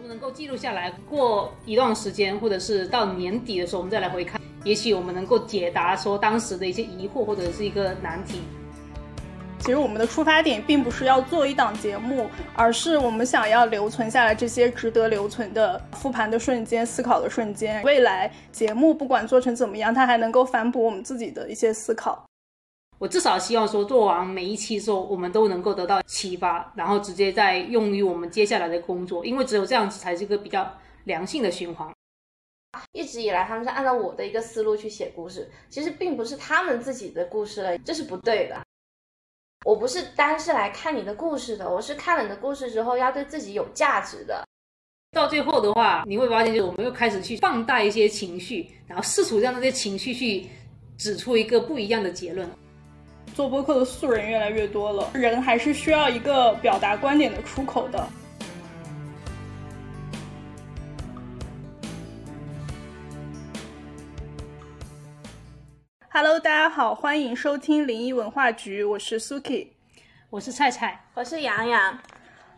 如能够记录下来，过一段时间，或者是到年底的时候，我们再来回看，也许我们能够解答说当时的一些疑惑或者是一个难题。其实我们的出发点并不是要做一档节目，而是我们想要留存下来这些值得留存的复盘的瞬间、思考的瞬间。未来节目不管做成怎么样，它还能够反哺我们自己的一些思考。我至少希望说，做完每一期之后，我们都能够得到启发，然后直接再用于我们接下来的工作，因为只有这样子才是一个比较良性的循环。一直以来，他们是按照我的一个思路去写故事，其实并不是他们自己的故事了，这是不对的。我不是单是来看你的故事的，我是看了你的故事之后，要对自己有价值的。到最后的话，你会发现，就是我们又开始去放大一些情绪，然后试图让这些情绪去指出一个不一样的结论。做播客的素人越来越多了，人还是需要一个表达观点的出口的。Hello，大家好，欢迎收听灵异文化局，我是 Suki，我是菜菜，我是洋洋。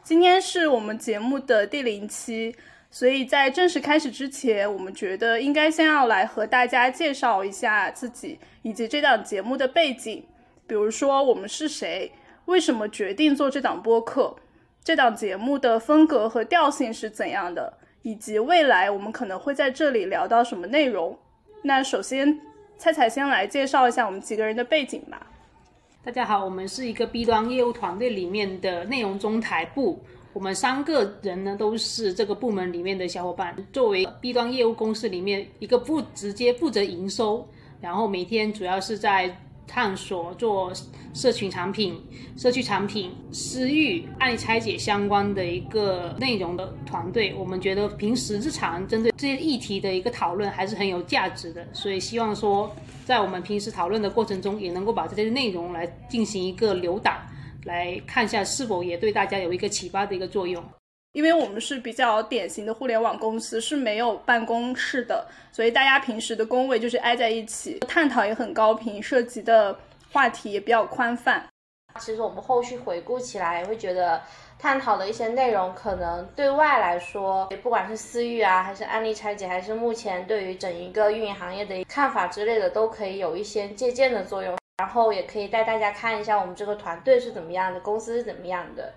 今天是我们节目的第零期，所以在正式开始之前，我们觉得应该先要来和大家介绍一下自己以及这档节目的背景，比如说我们是谁，为什么决定做这档播客，这档节目的风格和调性是怎样的，以及未来我们可能会在这里聊到什么内容。那首先。菜菜先来介绍一下我们几个人的背景吧。大家好，我们是一个 B 端业务团队里面的内容中台部，我们三个人呢都是这个部门里面的小伙伴。作为 B 端业务公司里面一个不直接负责营收，然后每天主要是在。探索做社群产品、社区产品、私域案例拆解相关的一个内容的团队，我们觉得平时日常针对这些议题的一个讨论还是很有价值的，所以希望说在我们平时讨论的过程中，也能够把这些内容来进行一个留档，来看一下是否也对大家有一个启发的一个作用。因为我们是比较典型的互联网公司，是没有办公室的，所以大家平时的工位就是挨在一起，探讨也很高频，涉及的话题也比较宽泛。其实我们后续回顾起来，会觉得探讨的一些内容，可能对外来说，不管是私域啊，还是案例拆解，还是目前对于整一个运营行业的看法之类的，都可以有一些借鉴的作用。然后也可以带大家看一下我们这个团队是怎么样的，公司是怎么样的。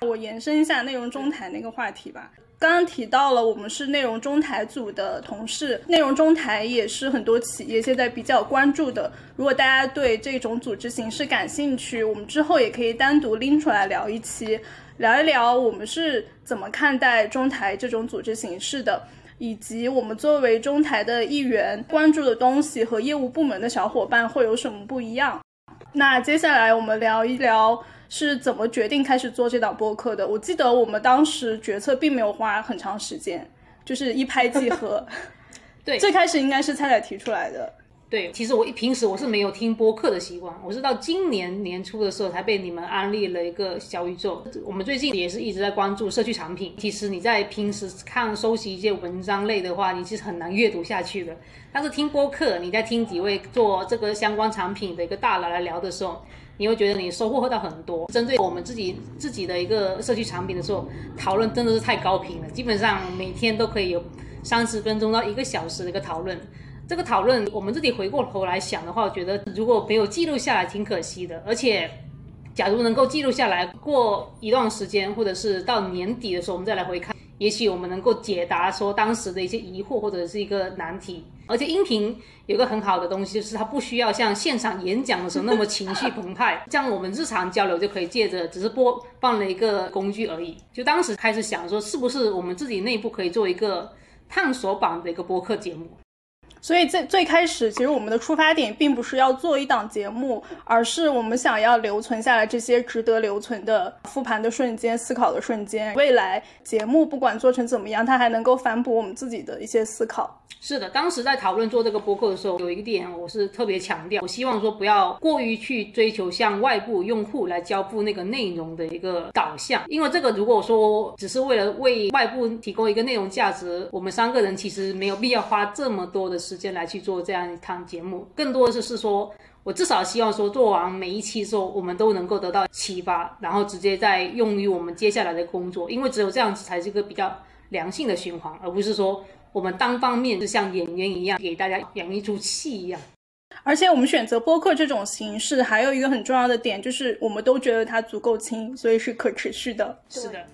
我延伸一下内容中台那个话题吧。刚刚提到了，我们是内容中台组的同事，内容中台也是很多企业现在比较关注的。如果大家对这种组织形式感兴趣，我们之后也可以单独拎出来聊一期，聊一聊我们是怎么看待中台这种组织形式的，以及我们作为中台的一员，关注的东西和业务部门的小伙伴会有什么不一样。那接下来我们聊一聊。是怎么决定开始做这档播客的？我记得我们当时决策并没有花很长时间，就是一拍即合。对，最开始应该是菜菜提出来的。对，其实我一平时我是没有听播客的习惯，我是到今年年初的时候才被你们安利了一个小宇宙。我们最近也是一直在关注社区产品。其实你在平时看、收集一些文章类的话，你其实很难阅读下去的。但是听播客，你在听几位做这个相关产品的一个大佬来聊的时候。你会觉得你收获到很多。针对我们自己自己的一个社区产品的时候，讨论真的是太高频了，基本上每天都可以有三十分钟到一个小时的一个讨论。这个讨论我们自己回过头来想的话，我觉得如果没有记录下来，挺可惜的。而且，假如能够记录下来，过一段时间或者是到年底的时候，我们再来回看。也许我们能够解答说当时的一些疑惑或者是一个难题，而且音频有个很好的东西，就是它不需要像现场演讲的时候那么情绪澎湃，这样我们日常交流就可以借着只是播放了一个工具而已。就当时开始想说，是不是我们自己内部可以做一个探索版的一个播客节目。所以最最开始，其实我们的出发点并不是要做一档节目，而是我们想要留存下来这些值得留存的复盘的瞬间、思考的瞬间。未来节目不管做成怎么样，它还能够反哺我们自己的一些思考。是的，当时在讨论做这个播客的时候，有一点我是特别强调，我希望说不要过于去追求向外部用户来交付那个内容的一个导向，因为这个如果说只是为了为外部提供一个内容价值，我们三个人其实没有必要花这么多的时间来去做这样一趟节目，更多的是是说我至少希望说做完每一期之后，我们都能够得到启发，然后直接再用于我们接下来的工作，因为只有这样子才是一个比较。良性的循环，而不是说我们单方面就像演员一样给大家演一出戏一样。而且我们选择播客这种形式，还有一个很重要的点，就是我们都觉得它足够轻，所以是可持续的。是的。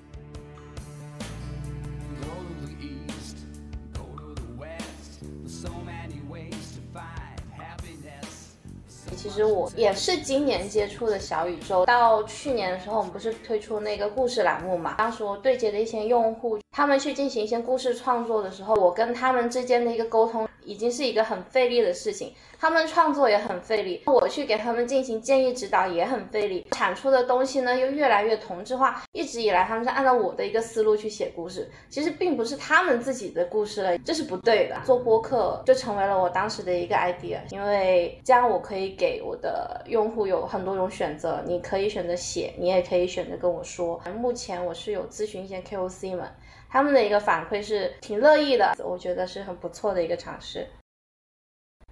其实我也是今年接触的小宇宙，到去年的时候，我们不是推出那个故事栏目嘛？当时我对接的一些用户，他们去进行一些故事创作的时候，我跟他们之间的一个沟通，已经是一个很费力的事情。他们创作也很费力，我去给他们进行建议指导也很费力，产出的东西呢又越来越同质化。一直以来，他们是按照我的一个思路去写故事，其实并不是他们自己的故事了，这是不对的。做播客就成为了我当时的一个 idea，因为这样我可以给我的用户有很多种选择，你可以选择写，你也可以选择跟我说。目前我是有咨询一些 KOC 们，他们的一个反馈是挺乐意的，我觉得是很不错的一个尝试。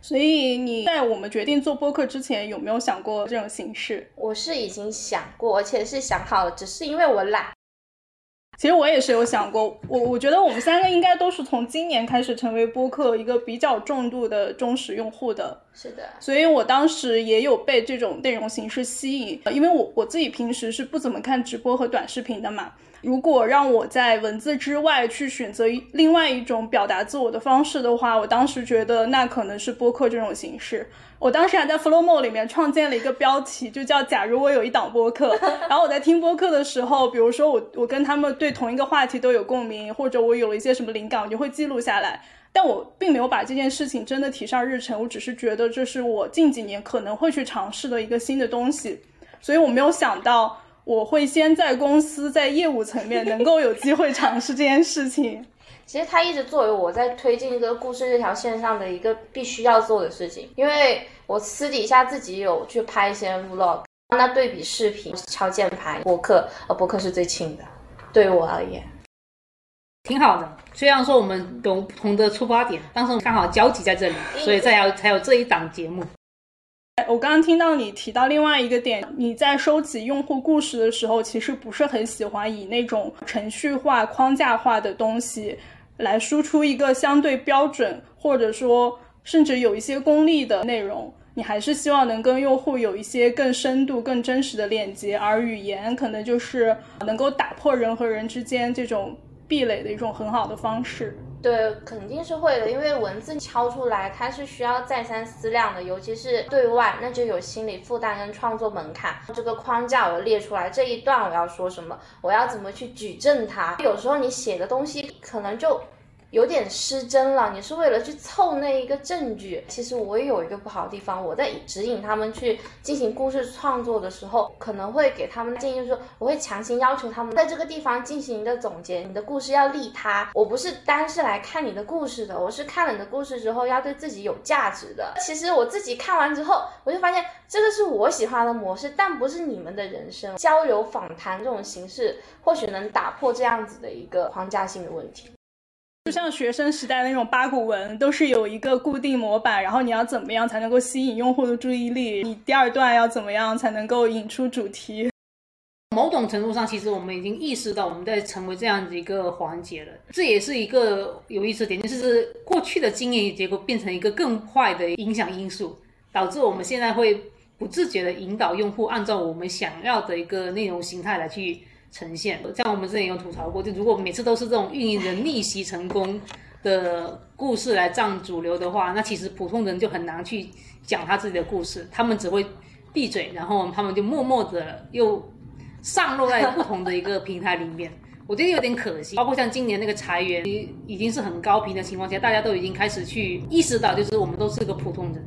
所以你在我们决定做播客之前，有没有想过这种形式？我是已经想过，而且是想好了，只是因为我懒。其实我也是有想过，我我觉得我们三个应该都是从今年开始成为播客一个比较重度的忠实用户的。是的。所以我当时也有被这种内容形式吸引，因为我我自己平时是不怎么看直播和短视频的嘛。如果让我在文字之外去选择另外一种表达自我的方式的话，我当时觉得那可能是播客这种形式。我当时还在 Flowmo 里面创建了一个标题，就叫“假如我有一档播客”。然后我在听播客的时候，比如说我我跟他们对同一个话题都有共鸣，或者我有了一些什么灵感，我就会记录下来。但我并没有把这件事情真的提上日程，我只是觉得这是我近几年可能会去尝试的一个新的东西，所以我没有想到。我会先在公司在业务层面能够有机会尝试这件事情。其实它一直作为我在推进这个故事这条线上的一个必须要做的事情，因为我私底下自己有去拍一些 vlog，那对比视频、敲键盘、播客，呃，播客是最轻的，对于我而言，挺好的。虽然说我们有不同的出发点，但是刚好交集在这里，所以才有才有这一档节目。我刚刚听到你提到另外一个点，你在收集用户故事的时候，其实不是很喜欢以那种程序化、框架化的东西来输出一个相对标准，或者说甚至有一些功利的内容。你还是希望能跟用户有一些更深度、更真实的链接，而语言可能就是能够打破人和人之间这种壁垒的一种很好的方式。对，肯定是会的，因为文字敲出来它是需要再三思量的，尤其是对外，那就有心理负担跟创作门槛。这个框架我列出来，这一段我要说什么，我要怎么去举证它？有时候你写的东西可能就。有点失真了，你是为了去凑那一个证据。其实我也有一个不好的地方，我在指引他们去进行故事创作的时候，可能会给他们的建议，就是说我会强行要求他们在这个地方进行一个总结，你的故事要利他。我不是单是来看你的故事的，我是看了你的故事之后要对自己有价值的。其实我自己看完之后，我就发现这个是我喜欢的模式，但不是你们的人生交流访谈这种形式，或许能打破这样子的一个框架性的问题。就像学生时代那种八股文，都是有一个固定模板，然后你要怎么样才能够吸引用户的注意力？你第二段要怎么样才能够引出主题？某种程度上，其实我们已经意识到我们在成为这样子一个环节了。这也是一个有意思点，就是过去的经验结果变成一个更坏的影响因素，导致我们现在会不自觉的引导用户按照我们想要的一个内容形态来去。呈现，像我们之前有吐槽过，就如果每次都是这种运营人逆袭成功的故事来占主流的话，那其实普通人就很难去讲他自己的故事，他们只会闭嘴，然后他们就默默的又上落在不同的一个平台里面，我觉得有点可惜。包括像今年那个裁员已经是很高频的情况下，大家都已经开始去意识到，就是我们都是个普通人，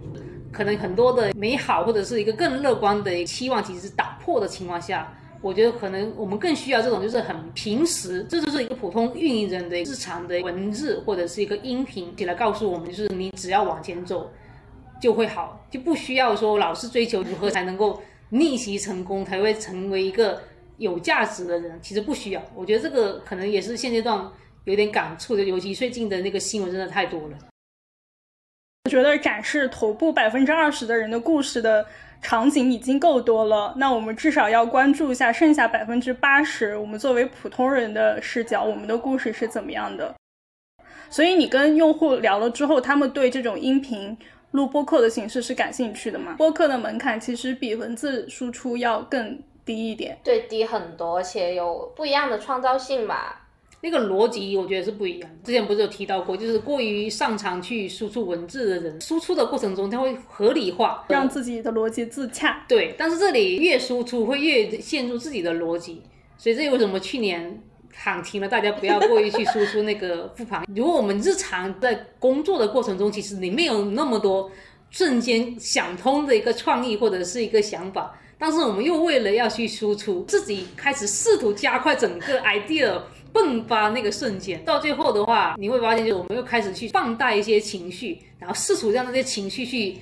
可能很多的美好或者是一个更乐观的期望，其实是打破的情况下。我觉得可能我们更需要这种，就是很平时，这就是一个普通运营人的日常的文字或者是一个音频，起来告诉我们，就是你只要往前走，就会好，就不需要说老是追求如何才能够逆袭成功，才会成为一个有价值的人。其实不需要。我觉得这个可能也是现阶段有点感触的，尤其最近的那个新闻真的太多了。我觉得展示头部百分之二十的人的故事的。场景已经够多了，那我们至少要关注一下剩下百分之八十，我们作为普通人的视角，我们的故事是怎么样的。所以你跟用户聊了之后，他们对这种音频录播客的形式是感兴趣的吗？播客的门槛其实比文字输出要更低一点，对，低很多，而且有不一样的创造性吧。那个逻辑我觉得是不一样。之前不是有提到过，就是过于擅长去输出文字的人，输出的过程中他会合理化，让自己的逻辑自洽。对，但是这里越输出会越陷入自己的逻辑，所以这为什么去年喊停了，大家不要过于去输出那个复盘。如果我们日常在工作的过程中，其实你没有那么多瞬间想通的一个创意或者是一个想法，但是我们又为了要去输出，自己开始试图加快整个 idea。迸发那个瞬间，到最后的话，你会发现，就是我们又开始去放大一些情绪，然后试图让那些情绪去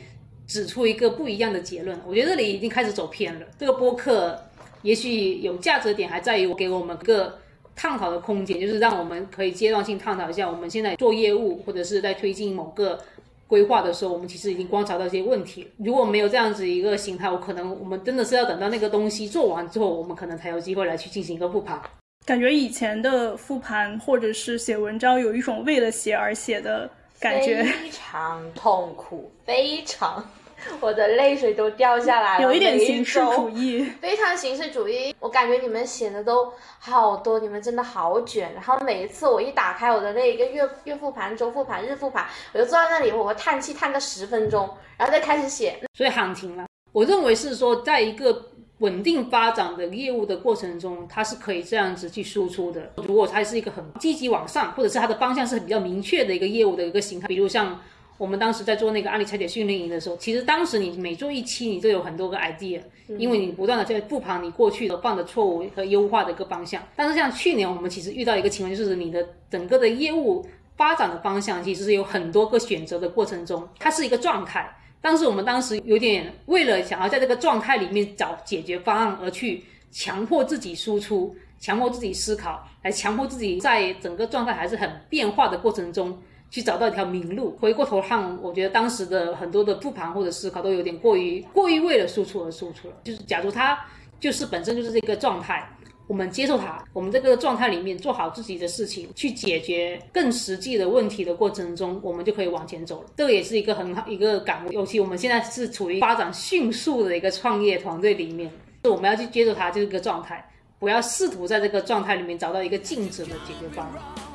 指出一个不一样的结论。我觉得这里已经开始走偏了。这个播客也许有价值点还在于我给我们个探讨的空间，就是让我们可以阶段性探讨一下我们现在做业务或者是在推进某个规划的时候，我们其实已经观察到一些问题。如果没有这样子一个形态，我可能我们真的是要等到那个东西做完之后，我们可能才有机会来去进行一个复盘。感觉以前的复盘或者是写文章，有一种为了写而写的感觉，非常痛苦，非常，我的泪水都掉下来了。有一点形式主义，非常形式主义。我感觉你们写的都好多，你们真的好卷。然后每一次我一打开我的那一个月月复盘、周复盘、日复盘，我就坐在那里，我会叹气叹个十分钟，然后再开始写。所以喊停了。我认为是说，在一个。稳定发展的业务的过程中，它是可以这样子去输出的。如果它是一个很积极往上，或者是它的方向是比较明确的一个业务的一个形态，比如像我们当时在做那个阿里拆解训练营的时候，其实当时你每做一期，你就有很多个 idea，因为你不断的在复盘你过去的犯的错误和优化的一个方向。但是像去年我们其实遇到一个情况，就是你的整个的业务发展的方向其实是有很多个选择的过程中，它是一个状态。但是我们当时有点为了想要在这个状态里面找解决方案，而去强迫自己输出，强迫自己思考，来强迫自己在整个状态还是很变化的过程中去找到一条明路。回过头看，我觉得当时的很多的复盘或者思考都有点过于过于为了输出而输出了。就是假如他就是本身就是这个状态。我们接受它，我们这个状态里面做好自己的事情，去解决更实际的问题的过程中，我们就可以往前走了。这个也是一个很好一个感悟，尤其我们现在是处于发展迅速的一个创业团队里面，我们要去接受它这个状态，不要试图在这个状态里面找到一个静止的解决方案。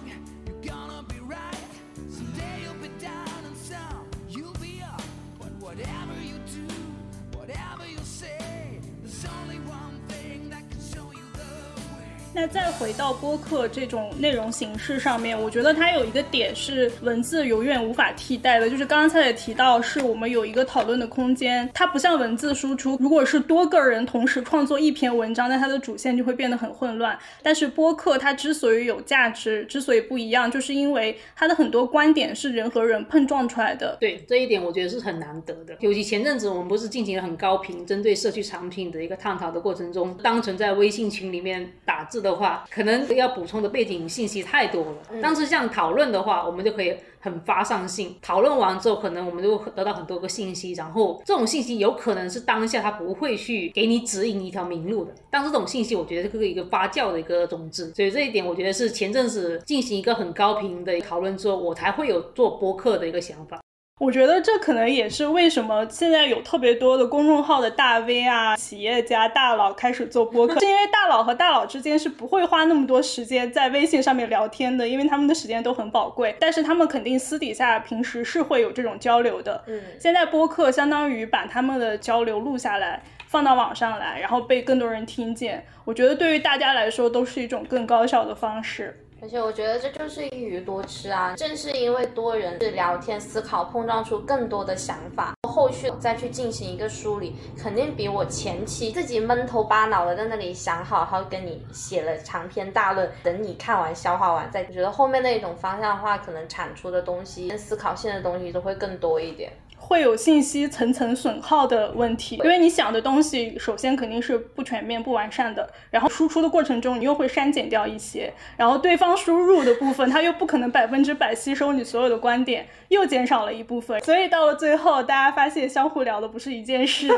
那再回到播客这种内容形式上面，我觉得它有一个点是文字永远无法替代的，就是刚才也提到，是我们有一个讨论的空间。它不像文字输出，如果是多个人同时创作一篇文章，那它的主线就会变得很混乱。但是播客它之所以有价值，之所以不一样，就是因为它的很多观点是人和人碰撞出来的。对这一点，我觉得是很难得的。尤其前阵子我们不是进行了很高频针对社区产品的一个探讨的过程中，单纯在微信群里面打字。的话，可能要补充的背景信息太多了。但是像讨论的话，我们就可以很发散性讨论完之后，可能我们就得到很多个信息。然后这种信息有可能是当下他不会去给你指引一条明路的。但这种信息，我觉得是一个发酵的一个种子。所以这一点，我觉得是前阵子进行一个很高频的讨论之后，我才会有做播客的一个想法。我觉得这可能也是为什么现在有特别多的公众号的大 V 啊、企业家大佬开始做播客，是因为大佬和大佬之间是不会花那么多时间在微信上面聊天的，因为他们的时间都很宝贵。但是他们肯定私底下平时是会有这种交流的。嗯，现在播客相当于把他们的交流录下来，放到网上来，然后被更多人听见。我觉得对于大家来说都是一种更高效的方式。而且我觉得这就是一鱼多吃啊！正是因为多人是聊天、思考、碰撞出更多的想法，后续再去进行一个梳理，肯定比我前期自己闷头巴脑的在那里想好，然后跟你写了长篇大论，等你看完、消化完，再觉得后面那一种方向的话，可能产出的东西、跟思考性的东西都会更多一点。会有信息层层损耗的问题，因为你想的东西首先肯定是不全面、不完善的，然后输出的过程中你又会删减掉一些，然后对方输入的部分他又不可能百分之百吸收你所有的观点，又减少了一部分，所以到了最后大家发现相互聊的不是一件事。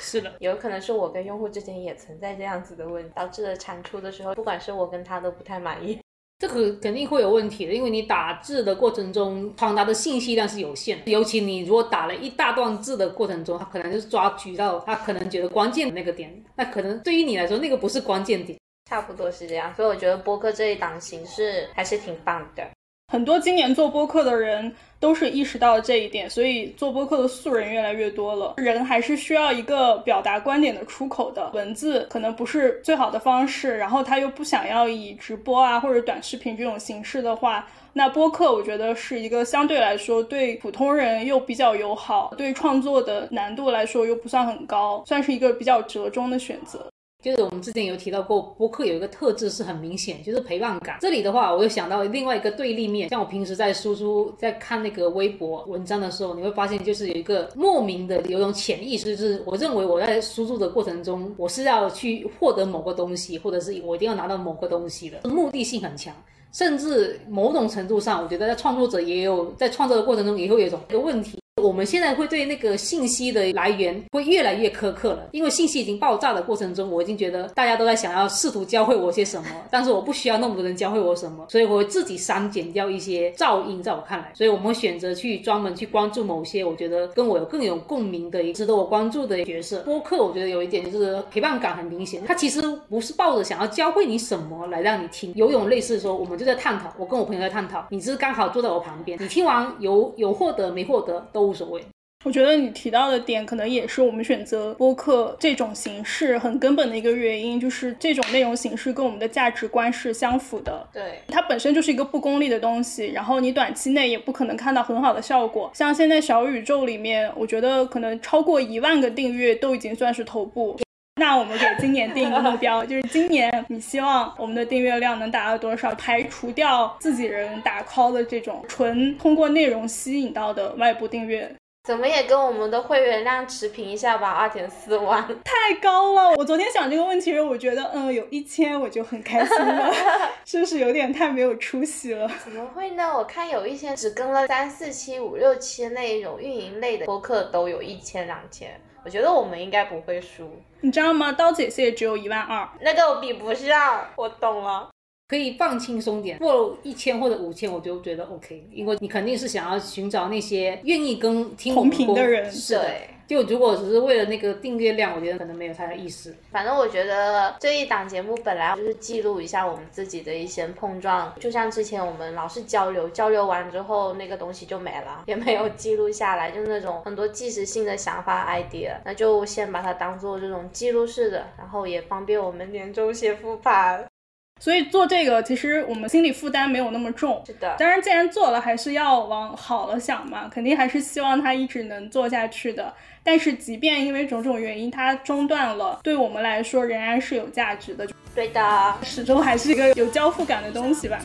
是的，有可能是我跟用户之间也存在这样子的问题，导致了产出的时候，不管是我跟他都不太满意。这个肯定会有问题的，因为你打字的过程中传达的信息量是有限，尤其你如果打了一大段字的过程中，他可能就是抓取到他可能觉得关键的那个点，那可能对于你来说那个不是关键点。差不多是这样，所以我觉得播客这一档形式还是挺棒的。很多今年做播客的人都是意识到了这一点，所以做播客的素人越来越多了。人还是需要一个表达观点的出口的，文字可能不是最好的方式，然后他又不想要以直播啊或者短视频这种形式的话，那播客我觉得是一个相对来说对普通人又比较友好，对创作的难度来说又不算很高，算是一个比较折中的选择。就是我们之前有提到过，播客有一个特质是很明显，就是陪伴感。这里的话，我又想到另外一个对立面，像我平时在输出、在看那个微博文章的时候，你会发现，就是有一个莫名的有一种潜意识，就是我认为我在输入的过程中，我是要去获得某个东西，或者是我一定要拿到某个东西的，目的性很强。甚至某种程度上，我觉得在创作者也有在创作的过程中也会有一种一个问题。我们现在会对那个信息的来源会越来越苛刻了，因为信息已经爆炸的过程中，我已经觉得大家都在想要试图教会我些什么，但是我不需要那么多人教会我什么，所以我会自己删减掉一些噪音，在我看来，所以我们会选择去专门去关注某些我觉得跟我有更有共鸣的、值得我关注的角色。播客我觉得有一点就是陪伴感很明显，它其实不是抱着想要教会你什么来让你听，有种类似说我们就在探讨，我跟我朋友在探讨，你只是刚好坐在我旁边，你听完有有获得没获得都无所谓。我觉得你提到的点，可能也是我们选择播客这种形式很根本的一个原因，就是这种内容形式跟我们的价值观是相符的。对，它本身就是一个不功利的东西，然后你短期内也不可能看到很好的效果。像现在小宇宙里面，我觉得可能超过一万个订阅都已经算是头部。那我们给今年定一个目标，就是今年你希望我们的订阅量能达到多少？排除掉自己人打 call 的这种纯通过内容吸引到的外部订阅。怎么也跟我们的会员量持平一下吧，二点四万，太高了。我昨天想这个问题时，我觉得，嗯，有一千我就很开心了，是不是有点太没有出息了？怎么会呢？我看有一些只跟了三四期、五六期那种运营类的播客都有一千、两千，我觉得我们应该不会输。你知道吗？刀姐姐只有一万二，那个我比不上。我懂了。可以放轻松点，过一千或者五千我就觉得 OK，因为你肯定是想要寻找那些愿意跟听同频的人。是的，就如果只是为了那个订阅量，我觉得可能没有太大意思。反正我觉得这一档节目本来就是记录一下我们自己的一些碰撞，就像之前我们老是交流，交流完之后那个东西就没了，也没有记录下来，就是那种很多即时性的想法 idea，那就先把它当做这种记录式的，然后也方便我们年终写 复盘。所以做这个，其实我们心理负担没有那么重。是的，当然，既然做了，还是要往好了想嘛，肯定还是希望它一直能做下去的。但是，即便因为种种原因它中断了，对我们来说仍然是有价值的。对的，始终还是一个有交付感的东西吧。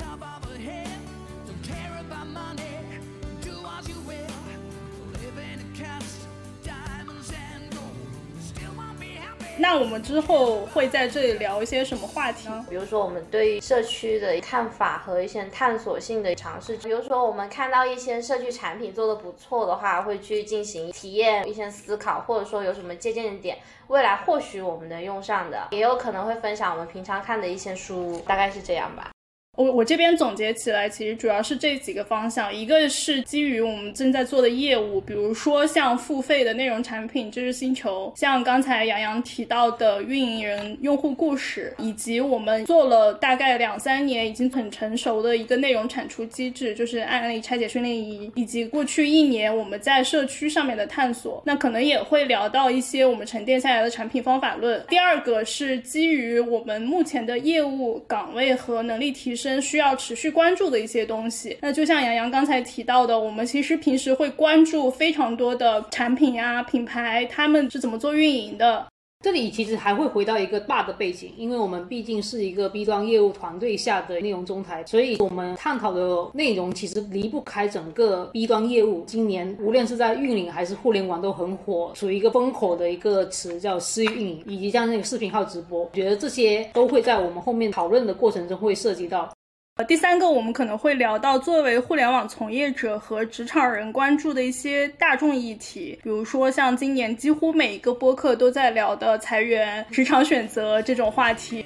那我们之后会在这里聊一些什么话题呢？比如说我们对于社区的看法和一些探索性的尝试。比如说我们看到一些社区产品做的不错的话，会去进行体验、一些思考，或者说有什么借鉴点，未来或许我们能用上的，也有可能会分享我们平常看的一些书，大概是这样吧。我我这边总结起来，其实主要是这几个方向，一个是基于我们正在做的业务，比如说像付费的内容产品知识星球，像刚才杨洋提到的运营人用户故事，以及我们做了大概两三年已经很成熟的一个内容产出机制，就是案例拆解训练营，以及过去一年我们在社区上面的探索，那可能也会聊到一些我们沉淀下来的产品方法论。第二个是基于我们目前的业务岗位和能力提升。需要持续关注的一些东西，那就像杨洋刚才提到的，我们其实平时会关注非常多的产品呀、品牌，他们是怎么做运营的。这里其实还会回到一个大的背景，因为我们毕竟是一个 B 端业务团队下的内容中台，所以我们探讨的内容其实离不开整个 B 端业务。今年无论是在运营还是互联网都很火，属于一个风口的一个词叫私域运营，以及像那个视频号直播，我觉得这些都会在我们后面讨论的过程中会涉及到。呃，第三个我们可能会聊到作为互联网从业者和职场人关注的一些大众议题，比如说像今年几乎每一个播客都在聊的裁员、职场选择这种话题。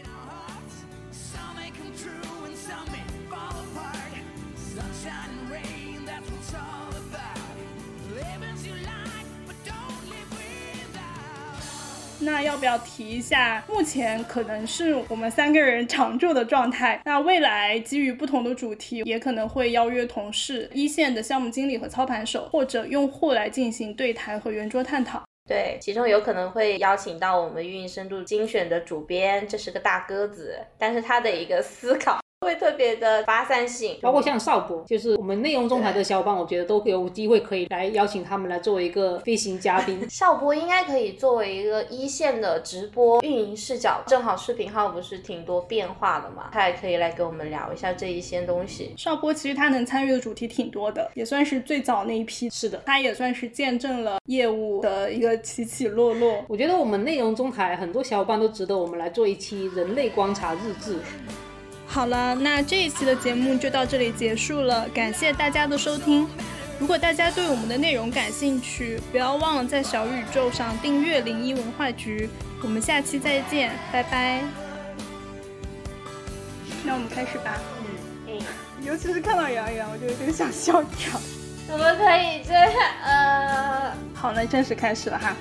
那要不要提一下，目前可能是我们三个人常驻的状态。那未来基于不同的主题，也可能会邀约同事、一线的项目经理和操盘手，或者用户来进行对谈和圆桌探讨。对，其中有可能会邀请到我们运营深度精选的主编，这是个大鸽子，但是他的一个思考。会特别的发散性，包括像邵博，就是我们内容中台的小伙伴，我觉得都有机会可以来邀请他们来作为一个飞行嘉宾。邵博应该可以作为一个一线的直播运营视角，正好视频号不是挺多变化的嘛，他也可以来跟我们聊一下这一些东西。邵博其实他能参与的主题挺多的，也算是最早那一批。是的，他也算是见证了业务的一个起起落落。我觉得我们内容中台很多小伙伴都值得我们来做一期人类观察日志。好了，那这一期的节目就到这里结束了，感谢大家的收听。如果大家对我们的内容感兴趣，不要忘了在小宇宙上订阅零一文化局。我们下期再见，拜拜。那我们开始吧。嗯嗯，尤其是看到杨洋，我就有点想笑场。怎么可以这样？呃，好，那正式开始了哈。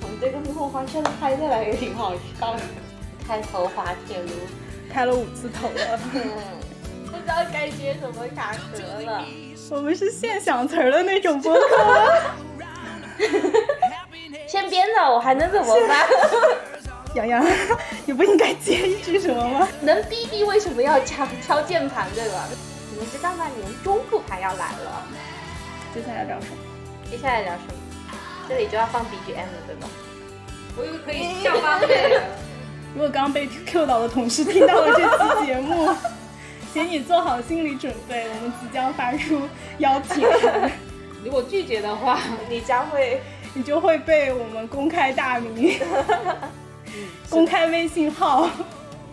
我们这个幕后花絮拍下来也挺好笑的，开头滑铁卢。开了五次头了，不知道该接什么卡壳了。我们是现想词儿的那种播客，先编的，我还能怎么办？洋洋，你不应该接一句什么吗？能逼逼为什么要敲敲键盘对吧？你们知道吗？年中复盘要来了。接下来聊什么？接下来聊什么？这里就要放 BGM 了，对吗？我以为可以下班了。如果刚被 Q 到的同事听到了这期节目，请你做好心理准备，我们即将发出邀请函。如果拒绝的话，你将会，你就会被我们公开大名，公开微信号。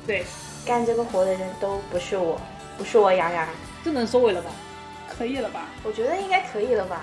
对，干这个活的人都不是我，不是我杨洋，这能收尾了吧？可以了吧？我觉得应该可以了吧。